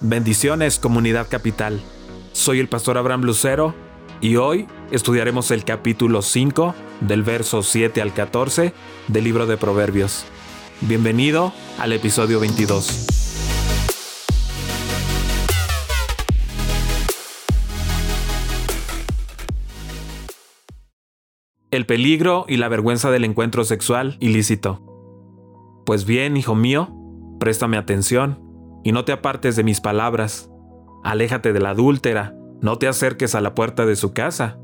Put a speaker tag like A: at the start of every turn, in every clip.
A: Bendiciones comunidad capital. Soy el pastor Abraham Lucero y hoy estudiaremos el capítulo 5 del verso 7 al 14 del libro de Proverbios. Bienvenido al episodio 22. El peligro y la vergüenza del encuentro sexual ilícito. Pues bien, hijo mío, préstame atención y no te apartes de mis palabras. Aléjate de la adúltera, no te acerques a la puerta de su casa,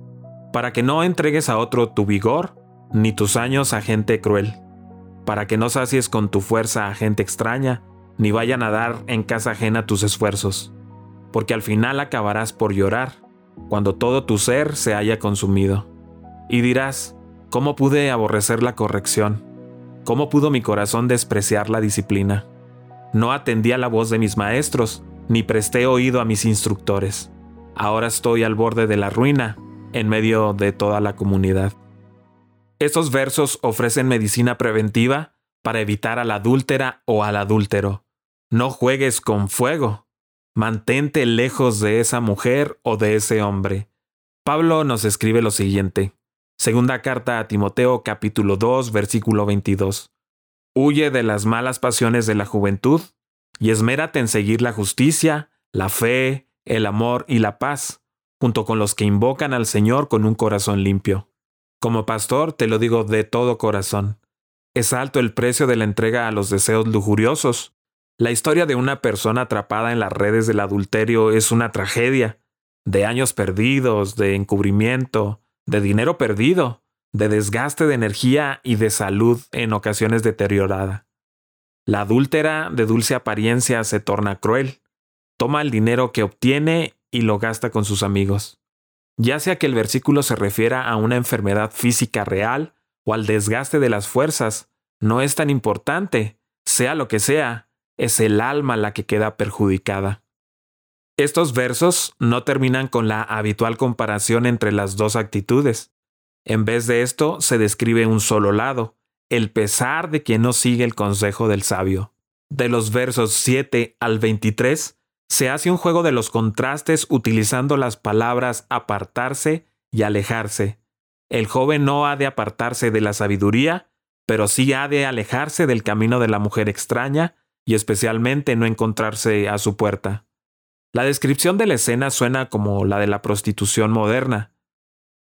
A: para que no entregues a otro tu vigor, ni tus años a gente cruel, para que no sacies con tu fuerza a gente extraña, ni vayan a dar en casa ajena tus esfuerzos, porque al final acabarás por llorar, cuando todo tu ser se haya consumido. Y dirás, ¿cómo pude aborrecer la corrección? ¿Cómo pudo mi corazón despreciar la disciplina? No atendí a la voz de mis maestros, ni presté oído a mis instructores. Ahora estoy al borde de la ruina, en medio de toda la comunidad. Estos versos ofrecen medicina preventiva para evitar a la adúltera o al adúltero. No juegues con fuego. Mantente lejos de esa mujer o de ese hombre. Pablo nos escribe lo siguiente. Segunda carta a Timoteo capítulo 2 versículo 22. Huye de las malas pasiones de la juventud y esmérate en seguir la justicia, la fe, el amor y la paz, junto con los que invocan al Señor con un corazón limpio. Como pastor te lo digo de todo corazón. Es alto el precio de la entrega a los deseos lujuriosos. La historia de una persona atrapada en las redes del adulterio es una tragedia, de años perdidos, de encubrimiento, de dinero perdido, de desgaste de energía y de salud en ocasiones deteriorada. La adúltera de dulce apariencia se torna cruel, toma el dinero que obtiene y lo gasta con sus amigos. Ya sea que el versículo se refiera a una enfermedad física real o al desgaste de las fuerzas, no es tan importante, sea lo que sea, es el alma la que queda perjudicada. Estos versos no terminan con la habitual comparación entre las dos actitudes. En vez de esto, se describe un solo lado, el pesar de quien no sigue el consejo del sabio. De los versos 7 al 23, se hace un juego de los contrastes utilizando las palabras apartarse y alejarse. El joven no ha de apartarse de la sabiduría, pero sí ha de alejarse del camino de la mujer extraña y especialmente no encontrarse a su puerta. La descripción de la escena suena como la de la prostitución moderna.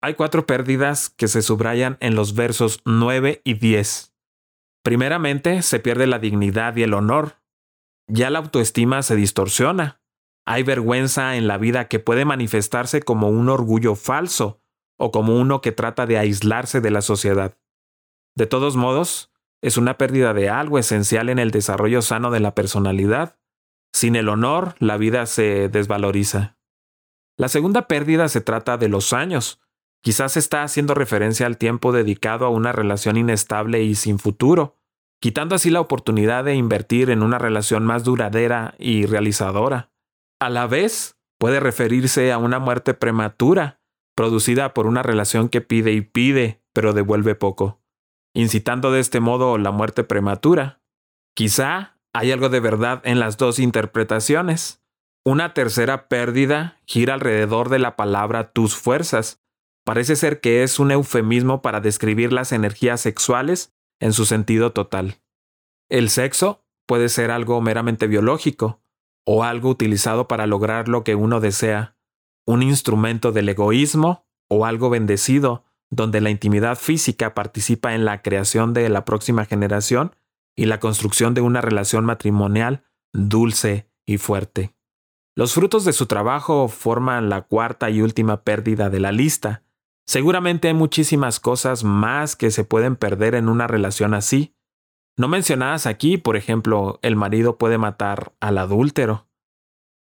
A: Hay cuatro pérdidas que se subrayan en los versos 9 y 10. Primeramente, se pierde la dignidad y el honor. Ya la autoestima se distorsiona. Hay vergüenza en la vida que puede manifestarse como un orgullo falso o como uno que trata de aislarse de la sociedad. De todos modos, es una pérdida de algo esencial en el desarrollo sano de la personalidad. Sin el honor, la vida se desvaloriza. La segunda pérdida se trata de los años, Quizás está haciendo referencia al tiempo dedicado a una relación inestable y sin futuro, quitando así la oportunidad de invertir en una relación más duradera y realizadora. A la vez, puede referirse a una muerte prematura, producida por una relación que pide y pide, pero devuelve poco, incitando de este modo la muerte prematura. Quizá hay algo de verdad en las dos interpretaciones. Una tercera pérdida gira alrededor de la palabra tus fuerzas, Parece ser que es un eufemismo para describir las energías sexuales en su sentido total. El sexo puede ser algo meramente biológico o algo utilizado para lograr lo que uno desea, un instrumento del egoísmo o algo bendecido donde la intimidad física participa en la creación de la próxima generación y la construcción de una relación matrimonial dulce y fuerte. Los frutos de su trabajo forman la cuarta y última pérdida de la lista, Seguramente hay muchísimas cosas más que se pueden perder en una relación así. No mencionadas aquí, por ejemplo, el marido puede matar al adúltero.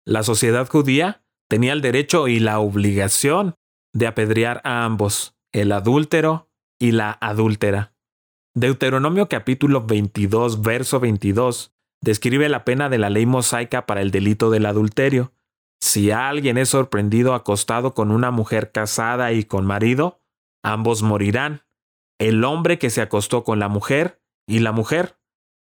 A: La sociedad judía tenía el derecho y la obligación de apedrear a ambos, el adúltero y la adúltera. Deuteronomio capítulo 22, verso 22, describe la pena de la ley mosaica para el delito del adulterio. Si alguien es sorprendido acostado con una mujer casada y con marido, ambos morirán, el hombre que se acostó con la mujer y la mujer.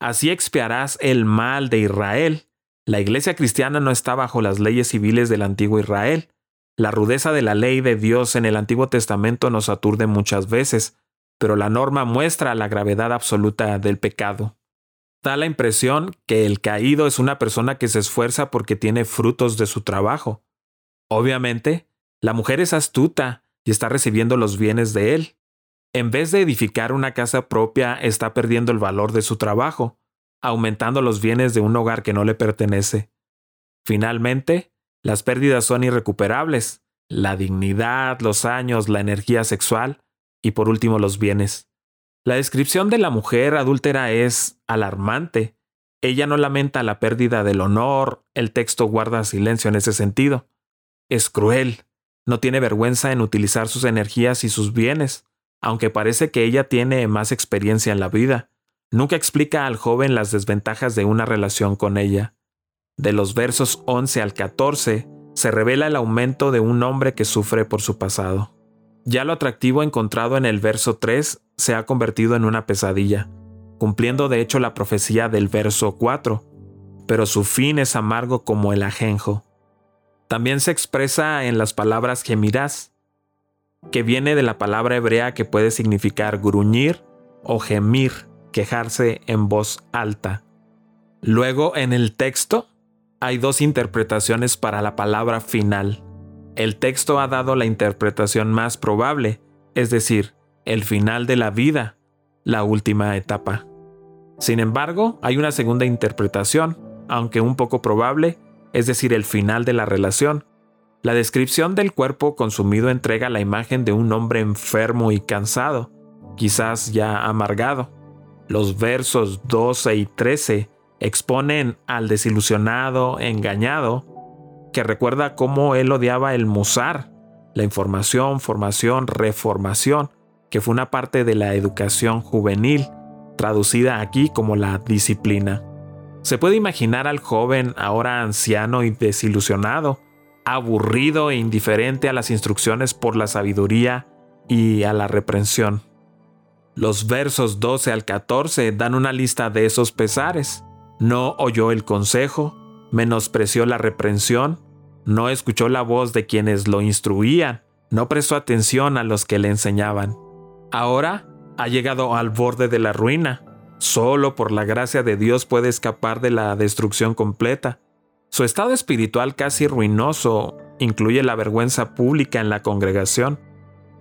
A: Así expiarás el mal de Israel, La iglesia cristiana no está bajo las leyes civiles del antiguo Israel. La rudeza de la ley de Dios en el Antiguo Testamento nos aturde muchas veces, pero la norma muestra la gravedad absoluta del pecado. Da la impresión que el caído es una persona que se esfuerza porque tiene frutos de su trabajo. Obviamente, la mujer es astuta y está recibiendo los bienes de él. En vez de edificar una casa propia, está perdiendo el valor de su trabajo aumentando los bienes de un hogar que no le pertenece. Finalmente, las pérdidas son irrecuperables, la dignidad, los años, la energía sexual y por último los bienes. La descripción de la mujer adúltera es alarmante. Ella no lamenta la pérdida del honor, el texto guarda silencio en ese sentido. Es cruel, no tiene vergüenza en utilizar sus energías y sus bienes, aunque parece que ella tiene más experiencia en la vida. Nunca explica al joven las desventajas de una relación con ella. De los versos 11 al 14 se revela el aumento de un hombre que sufre por su pasado. Ya lo atractivo encontrado en el verso 3 se ha convertido en una pesadilla, cumpliendo de hecho la profecía del verso 4, pero su fin es amargo como el ajenjo. También se expresa en las palabras gemirás, que viene de la palabra hebrea que puede significar gruñir o gemir quejarse en voz alta. Luego, en el texto, hay dos interpretaciones para la palabra final. El texto ha dado la interpretación más probable, es decir, el final de la vida, la última etapa. Sin embargo, hay una segunda interpretación, aunque un poco probable, es decir, el final de la relación. La descripción del cuerpo consumido entrega la imagen de un hombre enfermo y cansado, quizás ya amargado. Los versos 12 y 13 exponen al desilusionado, engañado, que recuerda cómo él odiaba el musar, la información, formación, reformación, que fue una parte de la educación juvenil, traducida aquí como la disciplina. Se puede imaginar al joven ahora anciano y desilusionado, aburrido e indiferente a las instrucciones por la sabiduría y a la reprensión. Los versos 12 al 14 dan una lista de esos pesares. No oyó el consejo, menospreció la reprensión, no escuchó la voz de quienes lo instruían, no prestó atención a los que le enseñaban. Ahora ha llegado al borde de la ruina. Solo por la gracia de Dios puede escapar de la destrucción completa. Su estado espiritual casi ruinoso incluye la vergüenza pública en la congregación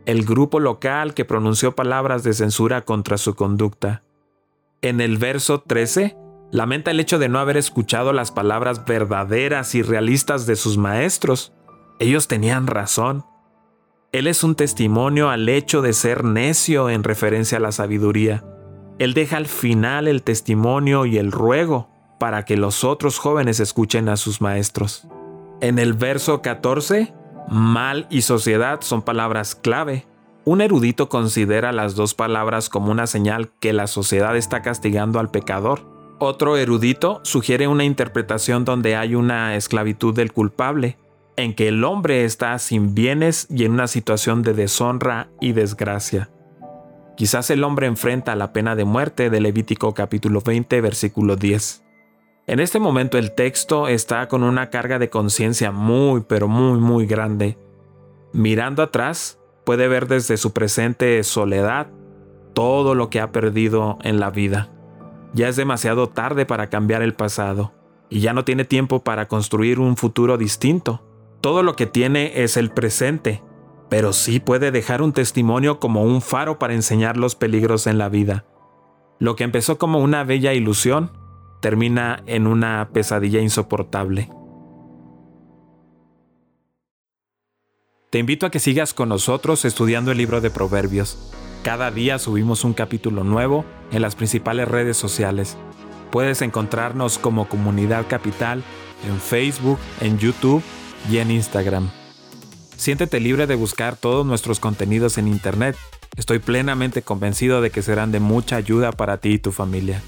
A: el grupo local que pronunció palabras de censura contra su conducta. En el verso 13, lamenta el hecho de no haber escuchado las palabras verdaderas y realistas de sus maestros. Ellos tenían razón. Él es un testimonio al hecho de ser necio en referencia a la sabiduría. Él deja al final el testimonio y el ruego para que los otros jóvenes escuchen a sus maestros. En el verso 14, Mal y sociedad son palabras clave. Un erudito considera las dos palabras como una señal que la sociedad está castigando al pecador. Otro erudito sugiere una interpretación donde hay una esclavitud del culpable, en que el hombre está sin bienes y en una situación de deshonra y desgracia. Quizás el hombre enfrenta la pena de muerte de Levítico capítulo 20 versículo 10. En este momento el texto está con una carga de conciencia muy, pero muy, muy grande. Mirando atrás, puede ver desde su presente soledad todo lo que ha perdido en la vida. Ya es demasiado tarde para cambiar el pasado, y ya no tiene tiempo para construir un futuro distinto. Todo lo que tiene es el presente, pero sí puede dejar un testimonio como un faro para enseñar los peligros en la vida. Lo que empezó como una bella ilusión, termina en una pesadilla insoportable. Te invito a que sigas con nosotros estudiando el libro de Proverbios. Cada día subimos un capítulo nuevo en las principales redes sociales. Puedes encontrarnos como Comunidad Capital en Facebook, en YouTube y en Instagram. Siéntete libre de buscar todos nuestros contenidos en Internet. Estoy plenamente convencido de que serán de mucha ayuda para ti y tu familia.